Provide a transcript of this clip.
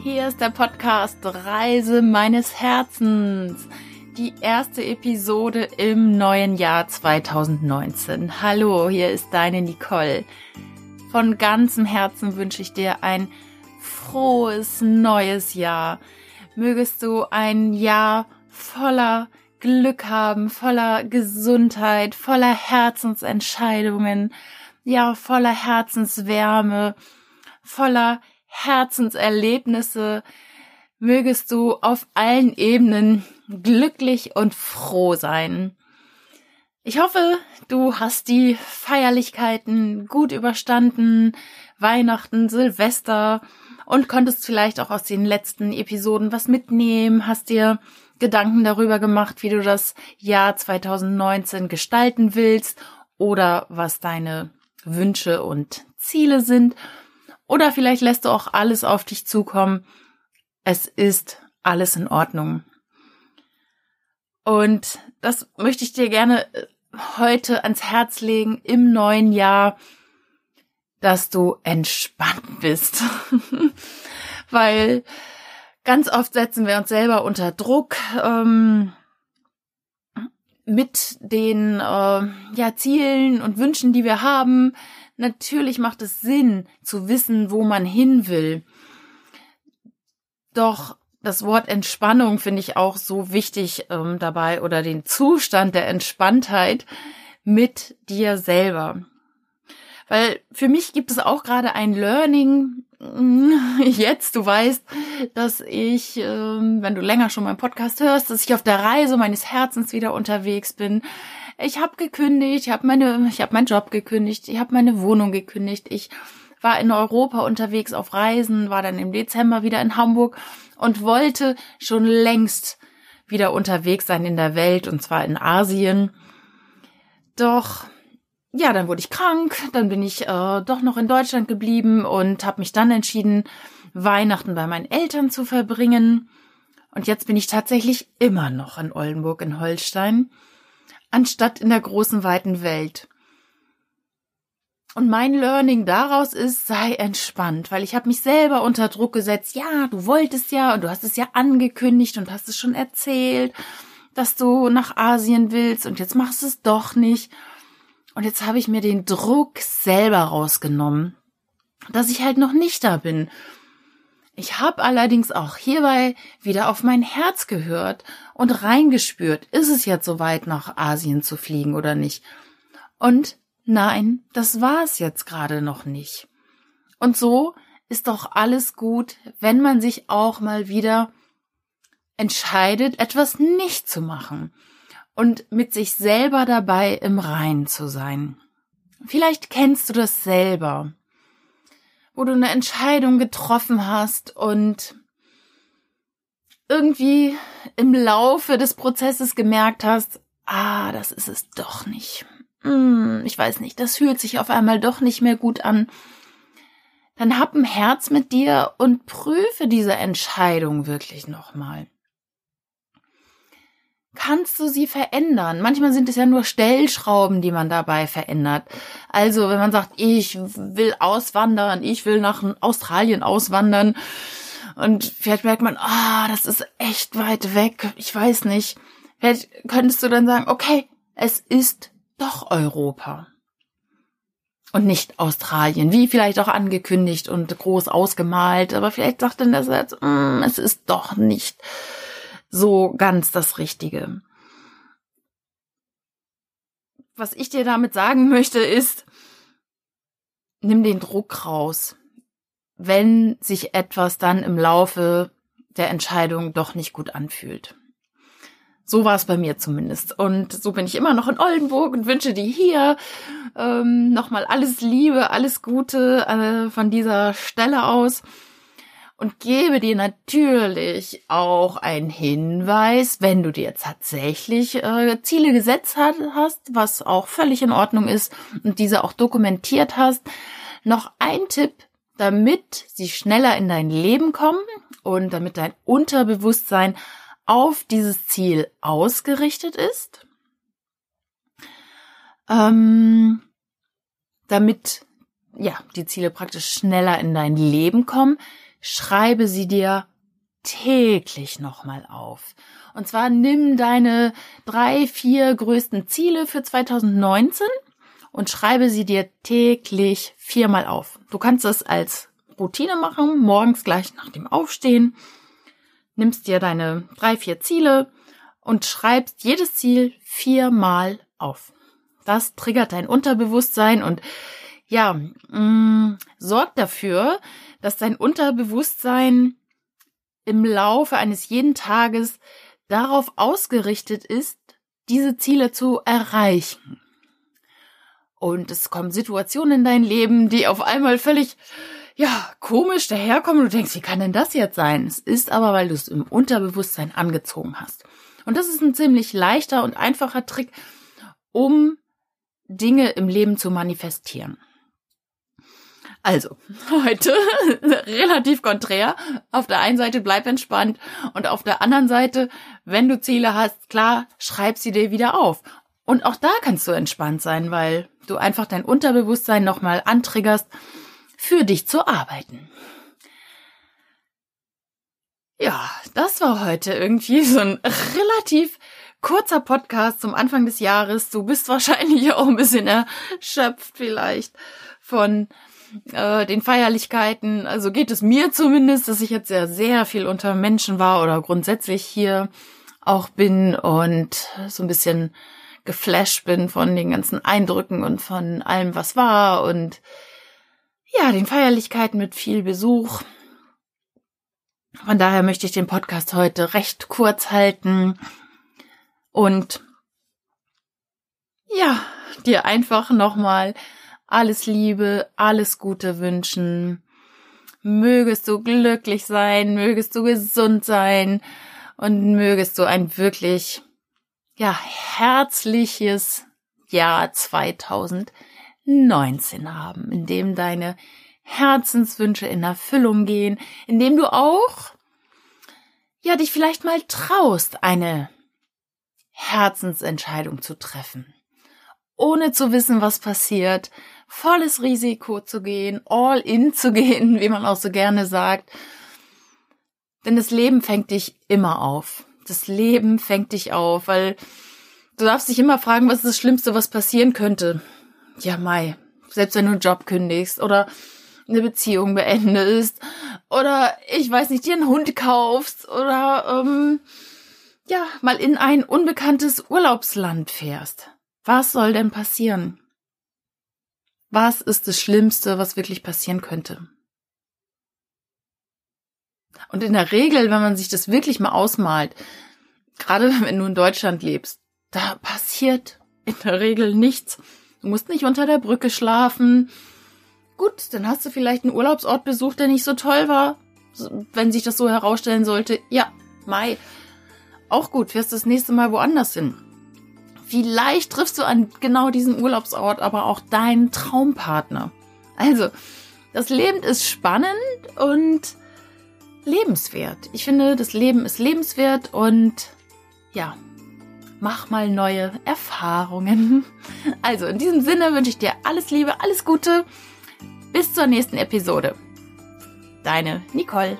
Hier ist der Podcast Reise meines Herzens. Die erste Episode im neuen Jahr 2019. Hallo, hier ist deine Nicole. Von ganzem Herzen wünsche ich dir ein frohes neues Jahr. Mögest du ein Jahr voller Glück haben, voller Gesundheit, voller Herzensentscheidungen, ja, voller Herzenswärme, voller Herzenserlebnisse. Mögest du auf allen Ebenen glücklich und froh sein. Ich hoffe, du hast die Feierlichkeiten gut überstanden, Weihnachten, Silvester und konntest vielleicht auch aus den letzten Episoden was mitnehmen, hast dir Gedanken darüber gemacht, wie du das Jahr 2019 gestalten willst oder was deine Wünsche und Ziele sind. Oder vielleicht lässt du auch alles auf dich zukommen. Es ist alles in Ordnung. Und das möchte ich dir gerne äh, heute ans Herz legen im neuen Jahr, dass du entspannt bist. Weil ganz oft setzen wir uns selber unter Druck ähm, mit den äh, ja, Zielen und Wünschen, die wir haben. Natürlich macht es Sinn zu wissen, wo man hin will. Doch das Wort Entspannung finde ich auch so wichtig ähm, dabei oder den Zustand der Entspanntheit mit dir selber. Weil für mich gibt es auch gerade ein Learning. Jetzt, du weißt, dass ich, ähm, wenn du länger schon meinen Podcast hörst, dass ich auf der Reise meines Herzens wieder unterwegs bin. Ich habe gekündigt, ich habe meine, ich habe meinen Job gekündigt, ich habe meine Wohnung gekündigt, ich war in Europa unterwegs auf Reisen, war dann im Dezember wieder in Hamburg und wollte schon längst wieder unterwegs sein in der Welt und zwar in Asien. Doch ja, dann wurde ich krank, dann bin ich äh, doch noch in Deutschland geblieben und habe mich dann entschieden, Weihnachten bei meinen Eltern zu verbringen. Und jetzt bin ich tatsächlich immer noch in Oldenburg in Holstein, anstatt in der großen weiten Welt. Und mein Learning daraus ist, sei entspannt, weil ich habe mich selber unter Druck gesetzt. Ja, du wolltest ja und du hast es ja angekündigt und hast es schon erzählt, dass du nach Asien willst und jetzt machst du es doch nicht. Und jetzt habe ich mir den Druck selber rausgenommen, dass ich halt noch nicht da bin. Ich habe allerdings auch hierbei wieder auf mein Herz gehört und reingespürt, ist es jetzt soweit nach Asien zu fliegen oder nicht. Und Nein, das war es jetzt gerade noch nicht. Und so ist doch alles gut, wenn man sich auch mal wieder entscheidet, etwas nicht zu machen und mit sich selber dabei im Rein zu sein. Vielleicht kennst du das selber, wo du eine Entscheidung getroffen hast und irgendwie im Laufe des Prozesses gemerkt hast, ah, das ist es doch nicht hm, ich weiß nicht, das fühlt sich auf einmal doch nicht mehr gut an, dann hab ein Herz mit dir und prüfe diese Entscheidung wirklich nochmal. Kannst du sie verändern? Manchmal sind es ja nur Stellschrauben, die man dabei verändert. Also, wenn man sagt, ich will auswandern, ich will nach Australien auswandern, und vielleicht merkt man, ah, das ist echt weit weg, ich weiß nicht. Vielleicht könntest du dann sagen, okay, es ist doch Europa. Und nicht Australien, wie vielleicht auch angekündigt und groß ausgemalt, aber vielleicht sagt dann das jetzt, mm, es ist doch nicht so ganz das Richtige. Was ich dir damit sagen möchte ist, nimm den Druck raus, wenn sich etwas dann im Laufe der Entscheidung doch nicht gut anfühlt. So war es bei mir zumindest. Und so bin ich immer noch in Oldenburg und wünsche dir hier ähm, nochmal alles Liebe, alles Gute äh, von dieser Stelle aus. Und gebe dir natürlich auch einen Hinweis, wenn du dir tatsächlich äh, Ziele gesetzt hat, hast, was auch völlig in Ordnung ist und diese auch dokumentiert hast. Noch ein Tipp, damit sie schneller in dein Leben kommen und damit dein Unterbewusstsein auf dieses Ziel ausgerichtet ist, ähm, damit ja die Ziele praktisch schneller in dein Leben kommen. Schreibe sie dir täglich nochmal auf. Und zwar nimm deine drei, vier größten Ziele für 2019 und schreibe sie dir täglich viermal auf. Du kannst es als Routine machen, morgens gleich nach dem Aufstehen. Nimmst dir deine drei, vier Ziele und schreibst jedes Ziel viermal auf. Das triggert dein Unterbewusstsein und ja, mh, mm, sorgt dafür, dass dein Unterbewusstsein im Laufe eines jeden Tages darauf ausgerichtet ist, diese Ziele zu erreichen. Und es kommen Situationen in dein Leben, die auf einmal völlig, ja, komisch daherkommen. Du denkst, wie kann denn das jetzt sein? Es ist aber, weil du es im Unterbewusstsein angezogen hast. Und das ist ein ziemlich leichter und einfacher Trick, um Dinge im Leben zu manifestieren. Also, heute relativ konträr. Auf der einen Seite bleib entspannt und auf der anderen Seite, wenn du Ziele hast, klar, schreib sie dir wieder auf. Und auch da kannst du entspannt sein, weil du einfach dein Unterbewusstsein nochmal antriggerst, für dich zu arbeiten. Ja, das war heute irgendwie so ein relativ kurzer Podcast zum Anfang des Jahres. Du bist wahrscheinlich auch ein bisschen erschöpft vielleicht von äh, den Feierlichkeiten. Also geht es mir zumindest, dass ich jetzt sehr, sehr viel unter Menschen war oder grundsätzlich hier auch bin und so ein bisschen geflasht bin von den ganzen Eindrücken und von allem, was war und ja, den Feierlichkeiten mit viel Besuch. Von daher möchte ich den Podcast heute recht kurz halten und ja, dir einfach nochmal alles Liebe, alles Gute wünschen. Mögest du glücklich sein, mögest du gesund sein und mögest du ein wirklich, ja, herzliches Jahr 2019 haben, in dem deine Herzenswünsche in Erfüllung gehen, in dem du auch, ja, dich vielleicht mal traust, eine Herzensentscheidung zu treffen ohne zu wissen, was passiert, volles Risiko zu gehen, all in zu gehen, wie man auch so gerne sagt. Denn das Leben fängt dich immer auf. Das Leben fängt dich auf, weil du darfst dich immer fragen, was ist das Schlimmste, was passieren könnte. Ja, Mai, selbst wenn du einen Job kündigst oder eine Beziehung beendest oder ich weiß nicht, dir einen Hund kaufst oder ähm, ja, mal in ein unbekanntes Urlaubsland fährst. Was soll denn passieren? Was ist das Schlimmste, was wirklich passieren könnte? Und in der Regel, wenn man sich das wirklich mal ausmalt, gerade wenn du in Deutschland lebst, da passiert in der Regel nichts. Du musst nicht unter der Brücke schlafen. Gut, dann hast du vielleicht einen Urlaubsort besucht, der nicht so toll war. Wenn sich das so herausstellen sollte, ja, Mai. Auch gut, fährst das nächste Mal woanders hin. Vielleicht triffst du an genau diesem Urlaubsort aber auch deinen Traumpartner. Also, das Leben ist spannend und lebenswert. Ich finde, das Leben ist lebenswert und ja, mach mal neue Erfahrungen. Also, in diesem Sinne wünsche ich dir alles Liebe, alles Gute. Bis zur nächsten Episode. Deine Nicole.